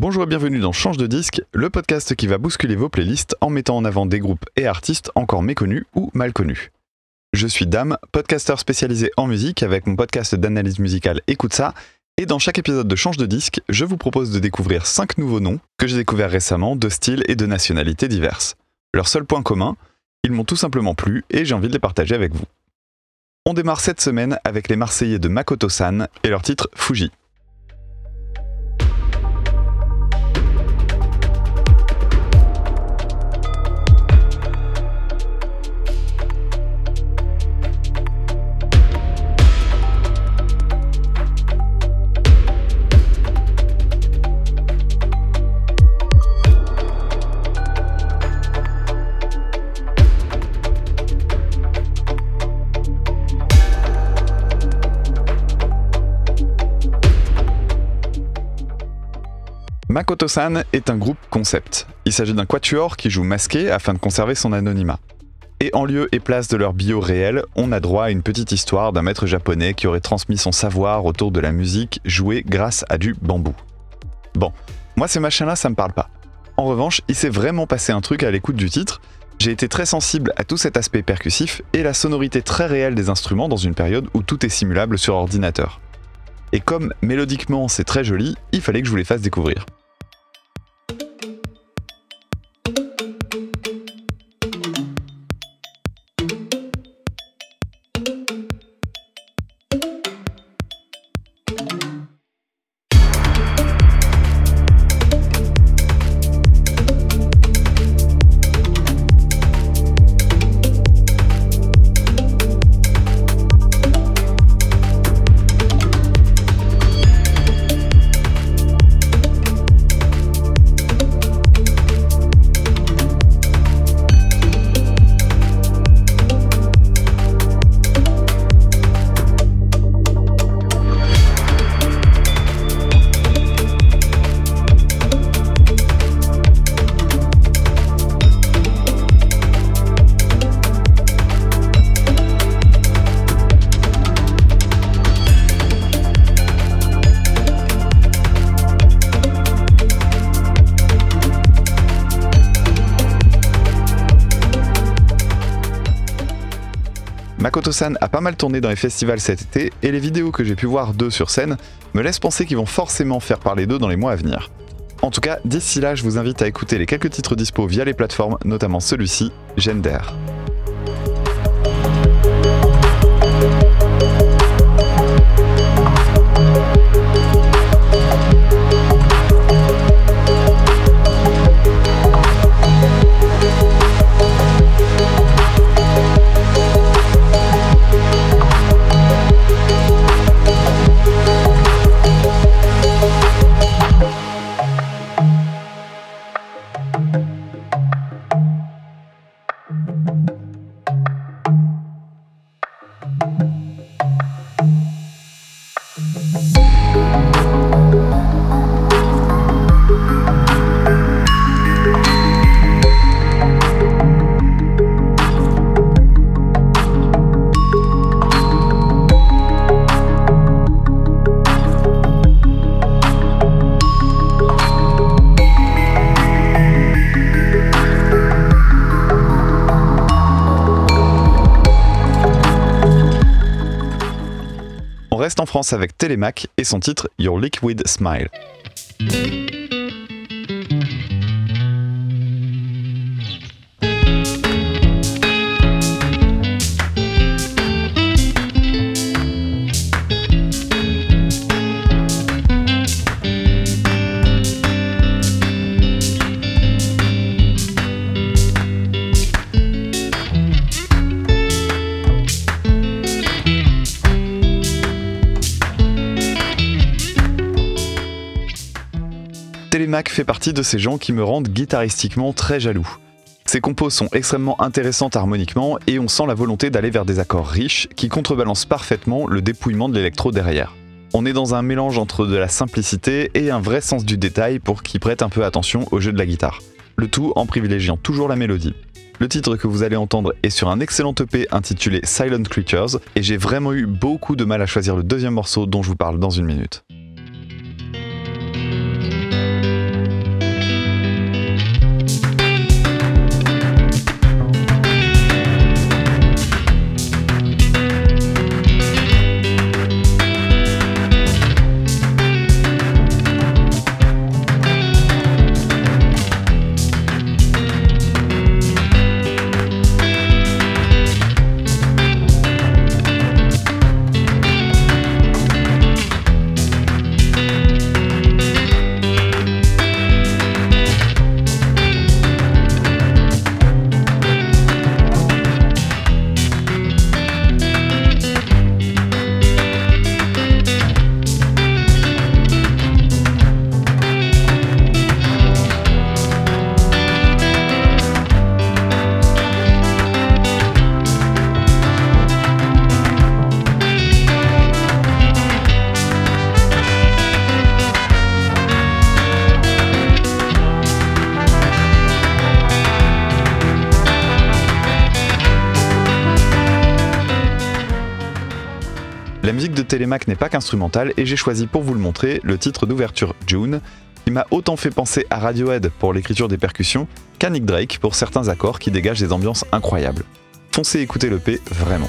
Bonjour et bienvenue dans Change de disque, le podcast qui va bousculer vos playlists en mettant en avant des groupes et artistes encore méconnus ou mal connus. Je suis Dame, podcasteur spécialisé en musique avec mon podcast d'analyse musicale Écoute ça, et dans chaque épisode de Change de disque, je vous propose de découvrir 5 nouveaux noms que j'ai découverts récemment de styles et de nationalités diverses. Leur seul point commun, ils m'ont tout simplement plu et j'ai envie de les partager avec vous. On démarre cette semaine avec les Marseillais de Makoto-san et leur titre Fuji. Makoto-san est un groupe concept. Il s'agit d'un quatuor qui joue masqué afin de conserver son anonymat. Et en lieu et place de leur bio réel, on a droit à une petite histoire d'un maître japonais qui aurait transmis son savoir autour de la musique jouée grâce à du bambou. Bon, moi ces machins-là, ça me parle pas. En revanche, il s'est vraiment passé un truc à l'écoute du titre. J'ai été très sensible à tout cet aspect percussif et la sonorité très réelle des instruments dans une période où tout est simulable sur ordinateur. Et comme mélodiquement c'est très joli, il fallait que je vous les fasse découvrir. A pas mal tourné dans les festivals cet été et les vidéos que j'ai pu voir d'eux sur scène me laissent penser qu'ils vont forcément faire parler d'eux dans les mois à venir. En tout cas, d'ici là, je vous invite à écouter les quelques titres dispo via les plateformes, notamment celui-ci, Gender. Reste en France avec Télémac et son titre Your Liquid Smile. Fait partie de ces gens qui me rendent guitaristiquement très jaloux. Ses compos sont extrêmement intéressantes harmoniquement et on sent la volonté d'aller vers des accords riches qui contrebalancent parfaitement le dépouillement de l'électro derrière. On est dans un mélange entre de la simplicité et un vrai sens du détail pour qui prête un peu attention au jeu de la guitare. Le tout en privilégiant toujours la mélodie. Le titre que vous allez entendre est sur un excellent EP intitulé Silent Creatures et j'ai vraiment eu beaucoup de mal à choisir le deuxième morceau dont je vous parle dans une minute. De Télémac n'est pas qu'instrumental et j'ai choisi pour vous le montrer le titre d'ouverture June, qui m'a autant fait penser à Radiohead pour l'écriture des percussions qu'à Nick Drake pour certains accords qui dégagent des ambiances incroyables. Foncez écouter le P, vraiment.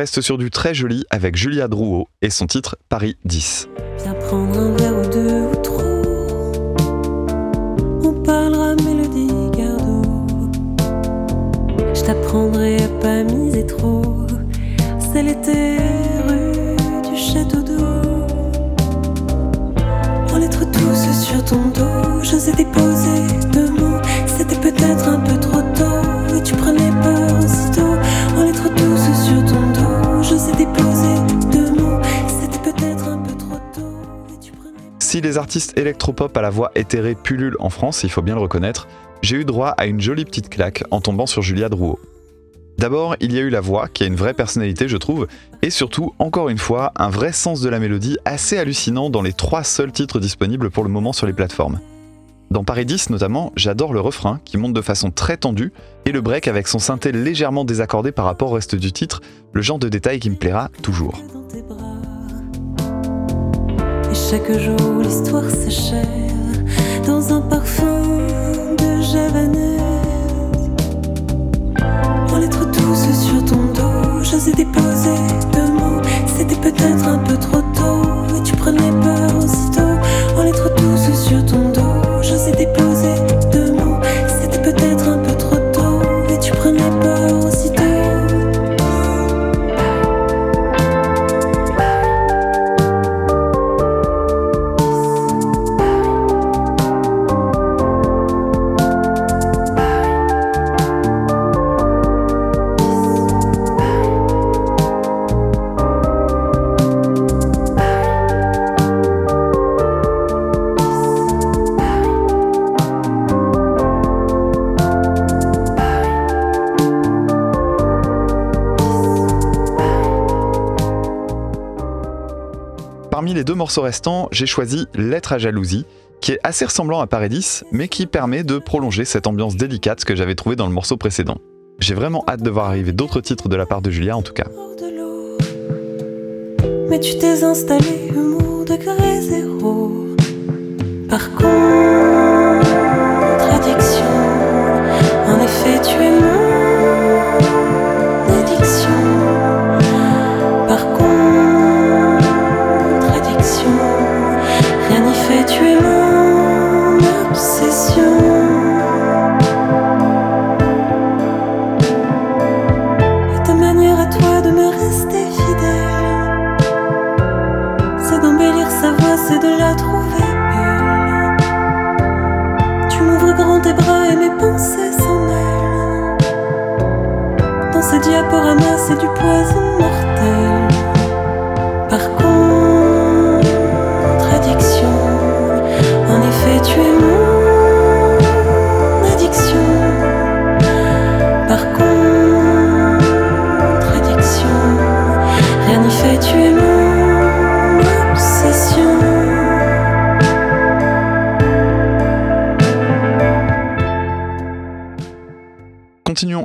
Reste sur du très joli avec Julia Drouot et son titre Paris 10. Viens prendre un verre ou deux ou trop. On parlera mélodie gardo. Je t'apprendrai à pas miser trop. C'est l'été rue du château d'eau. En lettres douces sur ton dos, je sais déposer deux mots. C'était peut-être un peu les artistes électropop à la voix éthérée pullulent en France, il faut bien le reconnaître, j'ai eu droit à une jolie petite claque en tombant sur Julia Drouot. D'abord, il y a eu la voix, qui a une vraie personnalité, je trouve, et surtout, encore une fois, un vrai sens de la mélodie assez hallucinant dans les trois seuls titres disponibles pour le moment sur les plateformes. Dans Paris 10 notamment, j'adore le refrain qui monte de façon très tendue et le break avec son synthé légèrement désaccordé par rapport au reste du titre, le genre de détail qui me plaira toujours. Chaque jour l'histoire s'achève dans un parfum de javanaise. En lettres douces sur ton dos, j'osais déposer deux mots. C'était peut-être un peu trop tôt et tu prenais peur aussitôt. Deux morceaux restants, j'ai choisi Lettre à jalousie, qui est assez ressemblant à Paradis, mais qui permet de prolonger cette ambiance délicate que j'avais trouvée dans le morceau précédent. J'ai vraiment hâte de voir arriver d'autres titres de la part de Julia en tout cas.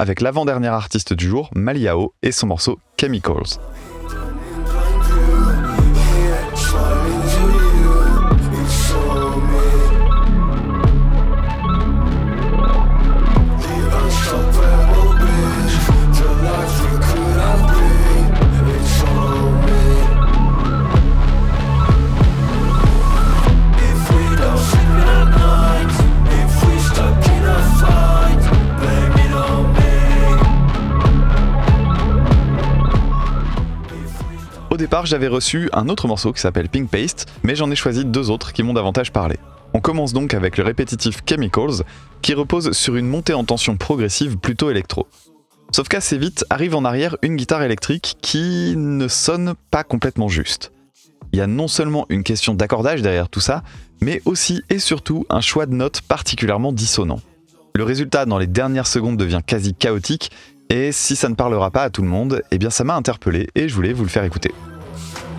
Avec l'avant-dernière artiste du jour, Maliao, et son morceau Chemicals. J'avais reçu un autre morceau qui s'appelle Pink Paste, mais j'en ai choisi deux autres qui m'ont davantage parlé. On commence donc avec le répétitif Chemicals, qui repose sur une montée en tension progressive plutôt électro. Sauf qu'assez vite arrive en arrière une guitare électrique qui ne sonne pas complètement juste. Il y a non seulement une question d'accordage derrière tout ça, mais aussi et surtout un choix de notes particulièrement dissonant. Le résultat dans les dernières secondes devient quasi chaotique, et si ça ne parlera pas à tout le monde, eh bien ça m'a interpellé et je voulais vous le faire écouter. Un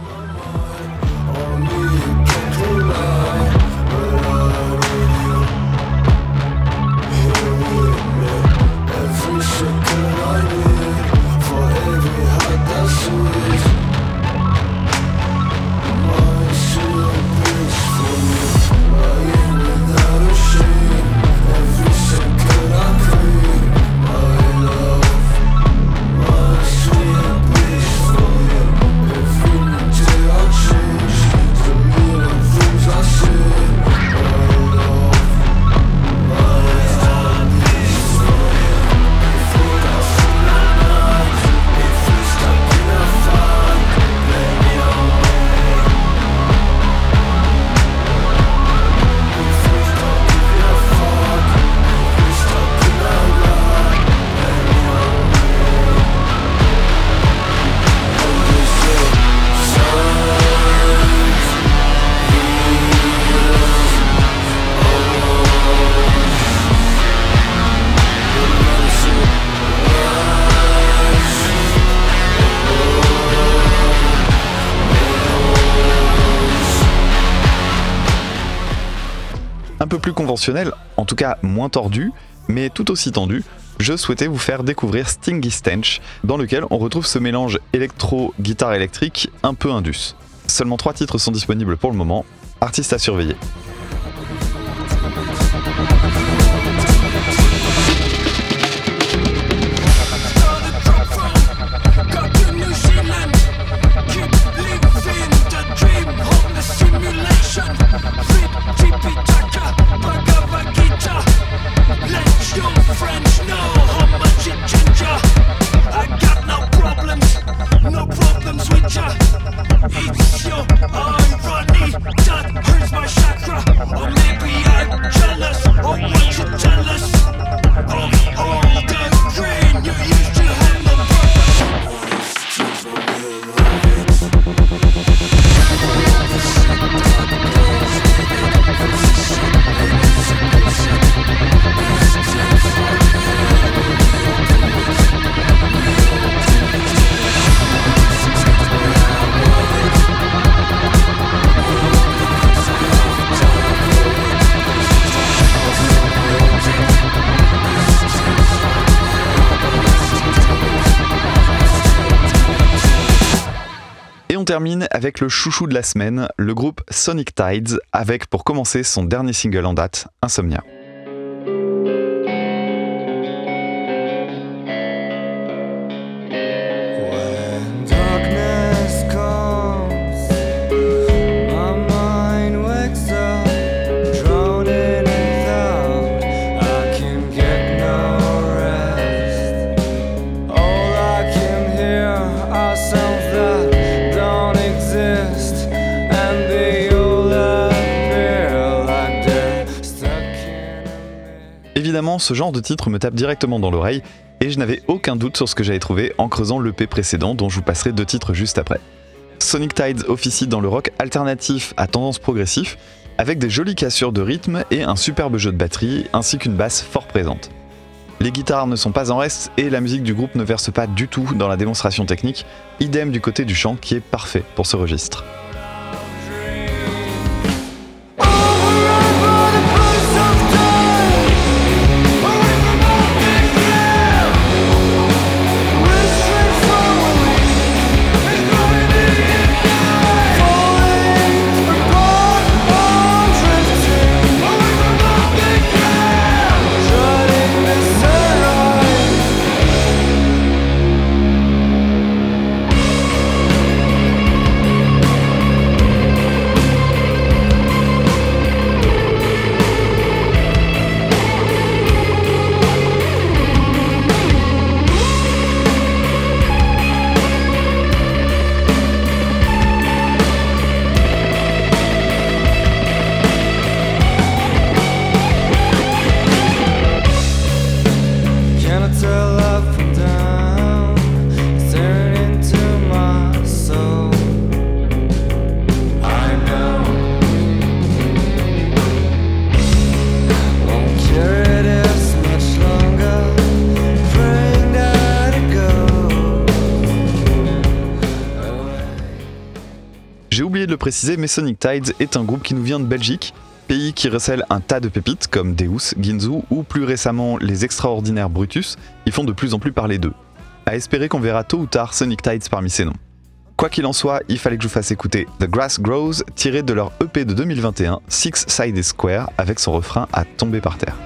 peu plus conventionnel, en tout cas moins tordu, mais tout aussi tendu, je souhaitais vous faire découvrir Stingy Stench, dans lequel on retrouve ce mélange électro-guitare électrique un peu indus. Seulement trois titres sont disponibles pour le moment, artistes à surveiller. French, no, how much ginger? Termine avec le chouchou de la semaine, le groupe Sonic Tides, avec pour commencer son dernier single en date, Insomnia. Ce genre de titre me tape directement dans l'oreille, Et je n'avais aucun doute sur ce que j'avais trouvé en creusant l'EP précédent dont je vous passerai deux titres juste après. Sonic Tides officie dans le rock alternatif à tendance progressif, avec des jolies cassures de rythme et un superbe jeu de batterie, ainsi qu'une basse fort présente. Les guitares ne sont pas en reste et la musique du groupe ne verse pas du tout dans la démonstration technique, idem du côté du chant qui est parfait pour ce registre. Mais Sonic Tides est un groupe qui nous vient de Belgique, pays qui recèle un tas de pépites comme Deus, Ginzu ou plus récemment les extraordinaires Brutus, qui font de plus en plus parler d'eux. À espérer qu'on verra tôt ou tard Sonic Tides parmi ces noms. Quoi qu'il en soit, il fallait que je vous fasse écouter The Grass Grows, tiré de leur EP de 2021, Six Sided Square, avec son refrain à tomber par terre.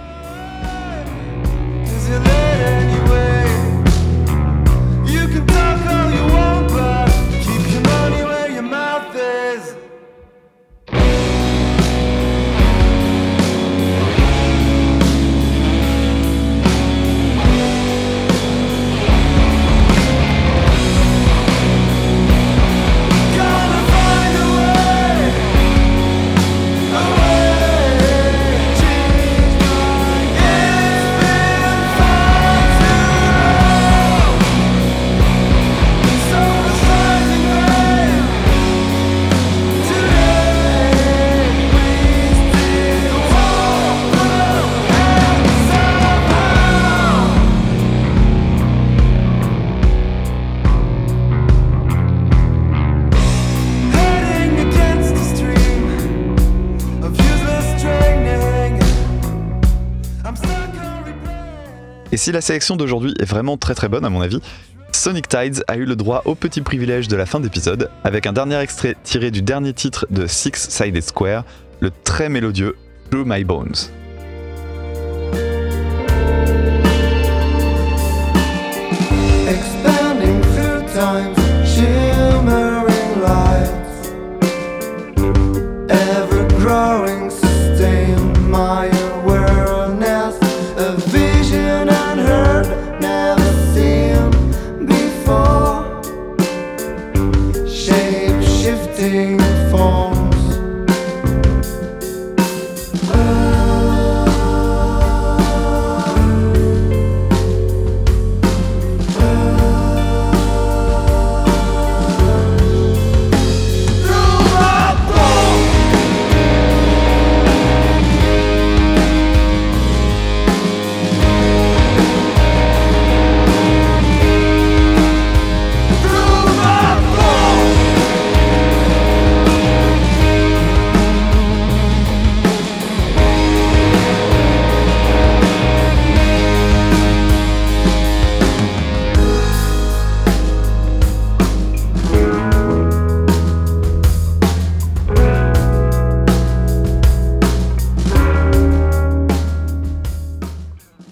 Si la sélection d'aujourd'hui est vraiment très très bonne à mon avis, Sonic Tides a eu le droit au petit privilège de la fin d'épisode, avec un dernier extrait tiré du dernier titre de Six Sided Square, le très mélodieux Through My Bones.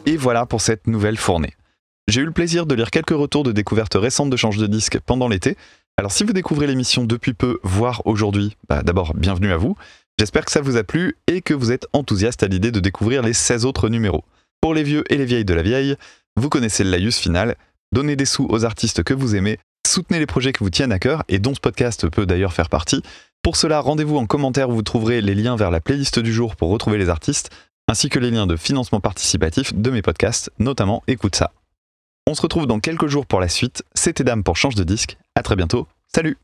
Et voilà pour cette nouvelle fournée. J'ai eu le plaisir de lire quelques retours de découvertes récentes de change de disque pendant l'été. Alors si vous découvrez l'émission depuis peu, voire aujourd'hui, bah, d'abord bienvenue à vous. J'espère que ça vous a plu et que vous êtes enthousiaste à l'idée de découvrir les 16 autres numéros. Pour les vieux et les vieilles de la vieille, vous connaissez le laïus final, donnez des sous aux artistes que vous aimez, soutenez les projets qui vous tiennent à cœur et dont ce podcast peut d'ailleurs faire partie. Pour cela, rendez-vous en commentaire où vous trouverez les liens vers la playlist du jour pour retrouver les artistes, ainsi que les liens de financement participatif de mes podcasts, notamment Écoute ça. On se retrouve dans quelques jours pour la suite. C'était Dame pour Change de disque. À très bientôt. Salut